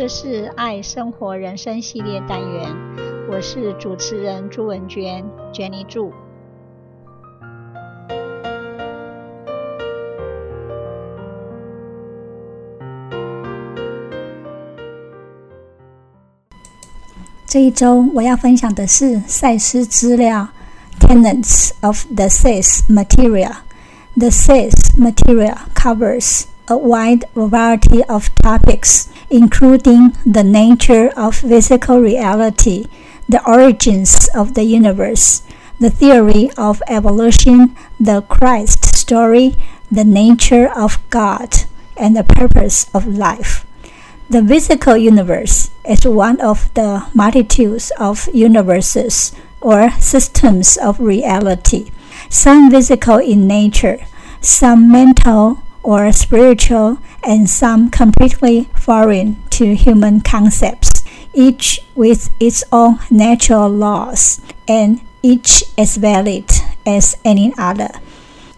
这是爱生活人生系列单元，我是主持人朱文娟，Jenny 祝。这一周我要分享的是赛斯资料 （Tenants of the SIS Material。The SIS material covers a wide variety of topics, including the nature of physical reality, the origins of the universe, the theory of evolution, the Christ story, the nature of God, and the purpose of life. The physical universe is one of the multitudes of universes or systems of reality, some physical in nature, some mental or spiritual, and some completely foreign to human concepts, each with its own natural laws, and each as valid as any other.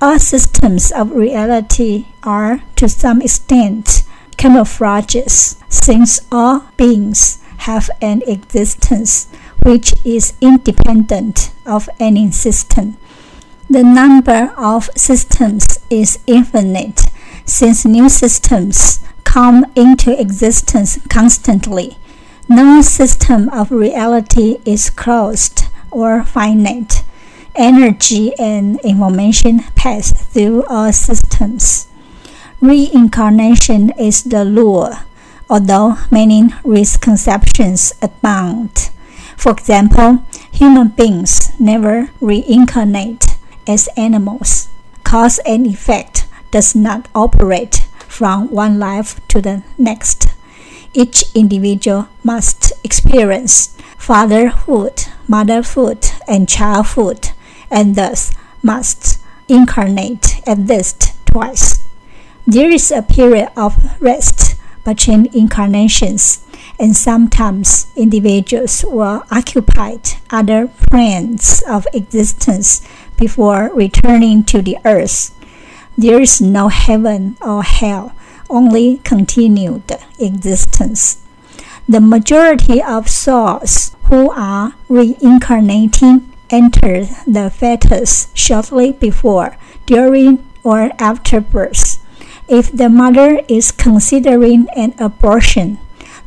All systems of reality are, to some extent, camouflages, since all beings have an existence which is independent of any system. The number of systems is infinite, since new systems come into existence constantly. No system of reality is closed or finite. Energy and information pass through all systems. Reincarnation is the lure, although many misconceptions abound. For example, human beings never reincarnate as animals. Cause and effect does not operate from one life to the next. Each individual must experience fatherhood, motherhood, and childhood, and thus must incarnate at least twice. There is a period of rest between incarnations, and sometimes individuals will occupy other planes of existence before returning to the earth. There is no heaven or hell, only continued existence. The majority of souls who are reincarnating enter the fetus shortly before, during, or after birth. If the mother is considering an abortion,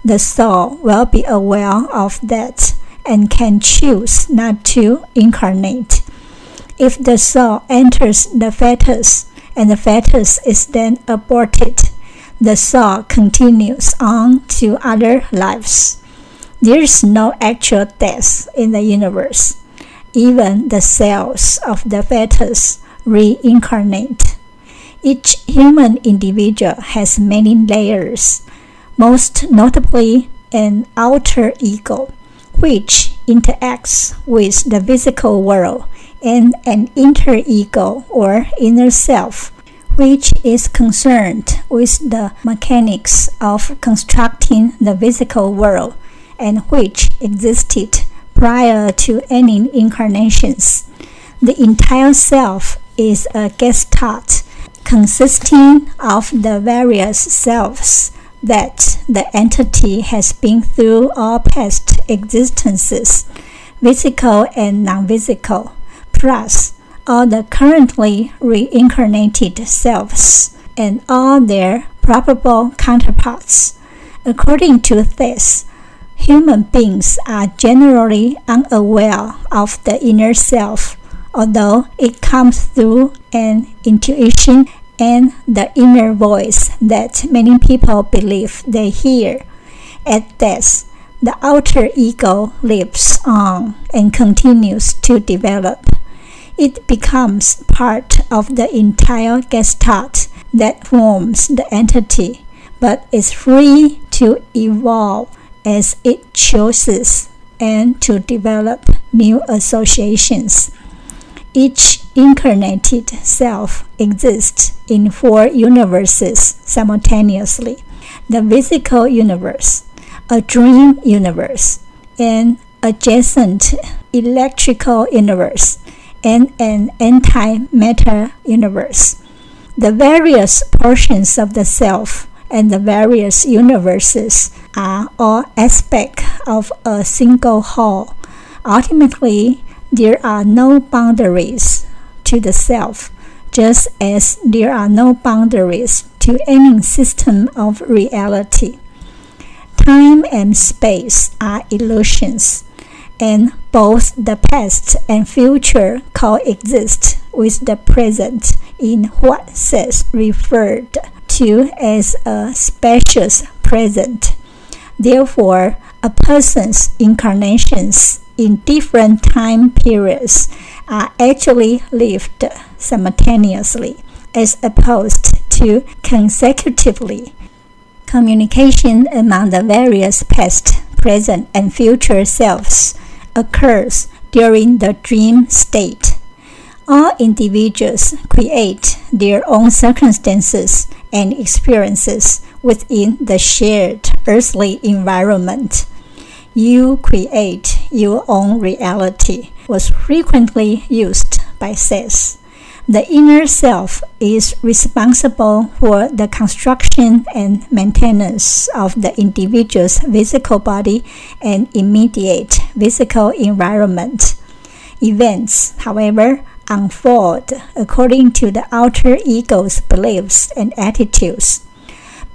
the soul will be aware of that and can choose not to incarnate. If the soul enters the fetus and the fetus is then aborted, the soul continues on to other lives. There is no actual death in the universe. Even the cells of the fetus reincarnate. Each human individual has many layers, most notably an outer ego, which interacts with the physical world, and an inner ego or inner self, which is concerned with the mechanics of constructing the physical world and which existed prior to any incarnations. The entire self is a gestalt consisting of the various selves that the entity has been through all past existences, physical and non physical, plus all the currently reincarnated selves and all their probable counterparts. According to this, human beings are generally unaware of the inner self although it comes through an intuition and the inner voice that many people believe they hear. At death, the outer ego lives on and continues to develop. It becomes part of the entire gestalt that forms the entity, but is free to evolve as it chooses and to develop new associations. Each incarnated self exists in four universes simultaneously the physical universe, a dream universe, an adjacent electrical universe, and an antimatter universe. The various portions of the self and the various universes are all aspects of a single whole. Ultimately, there are no boundaries to the self, just as there are no boundaries to any system of reality. Time and space are illusions, and both the past and future coexist with the present in what Seth referred to as a spacious present. Therefore, a person's incarnations in different time periods are actually lived simultaneously as opposed to consecutively. Communication among the various past, present, and future selves occurs during the dream state. All individuals create their own circumstances and experiences within the shared earthly environment. You create your own reality was frequently used by Seth. The inner self is responsible for the construction and maintenance of the individual's physical body and immediate physical environment. Events, however, unfold according to the outer ego's beliefs and attitudes.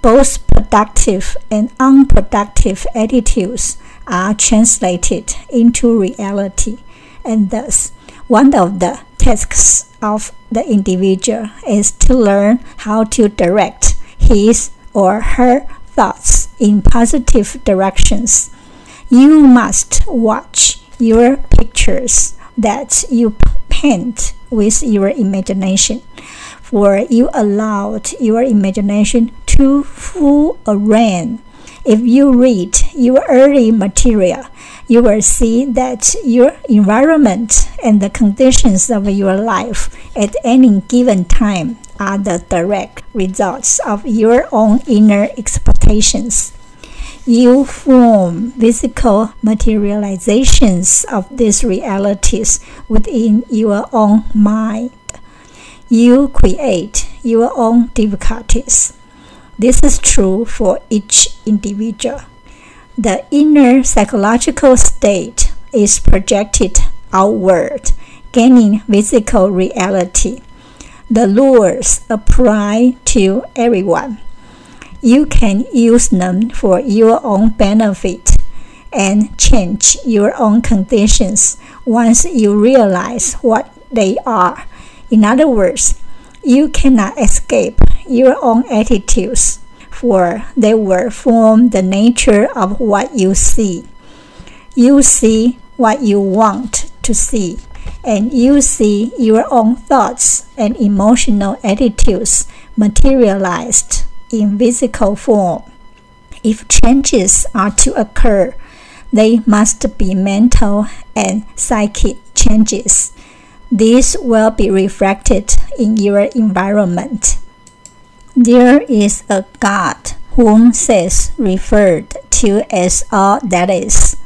Both productive and unproductive attitudes are translated into reality, and thus, one of the tasks of the individual is to learn how to direct his or her thoughts in positive directions. You must watch your pictures that you paint with your imagination, for you allowed your imagination to fool a rein. If you read your early material, you will see that your environment and the conditions of your life at any given time are the direct results of your own inner expectations you form physical materializations of these realities within your own mind. You create your own difficulties. This is true for each individual. The inner psychological state is projected outward, gaining physical reality. The laws apply to everyone you can use them for your own benefit and change your own conditions once you realize what they are. In other words, you cannot escape your own attitudes, for they will form the nature of what you see. You see what you want to see, and you see your own thoughts and emotional attitudes materialized in physical form. If changes are to occur, they must be mental and psychic changes. These will be reflected in your environment. There is a God whom Seth referred to as all that is.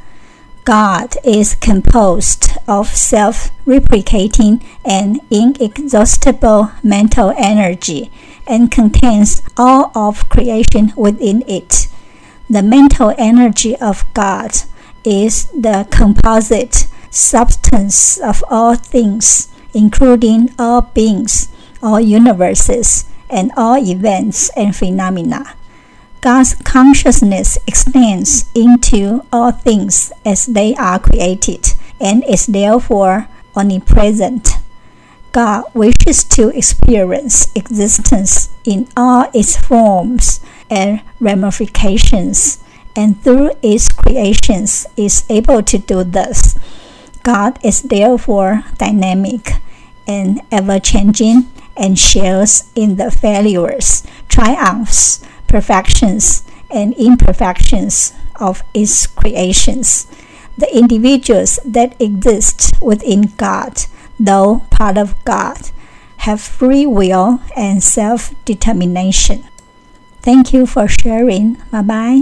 God is composed of self replicating and inexhaustible mental energy and contains all of creation within it. The mental energy of God is the composite substance of all things, including all beings, all universes, and all events and phenomena. God's consciousness extends into all things as they are created and is therefore omnipresent. God wishes to experience existence in all its forms and ramifications, and through its creations is able to do this. God is therefore dynamic and ever changing and shares in the failures, triumphs, perfections, and imperfections of its creations. The individuals that exist within God though part of God, have free will and self determination. Thank you for sharing. Bye bye.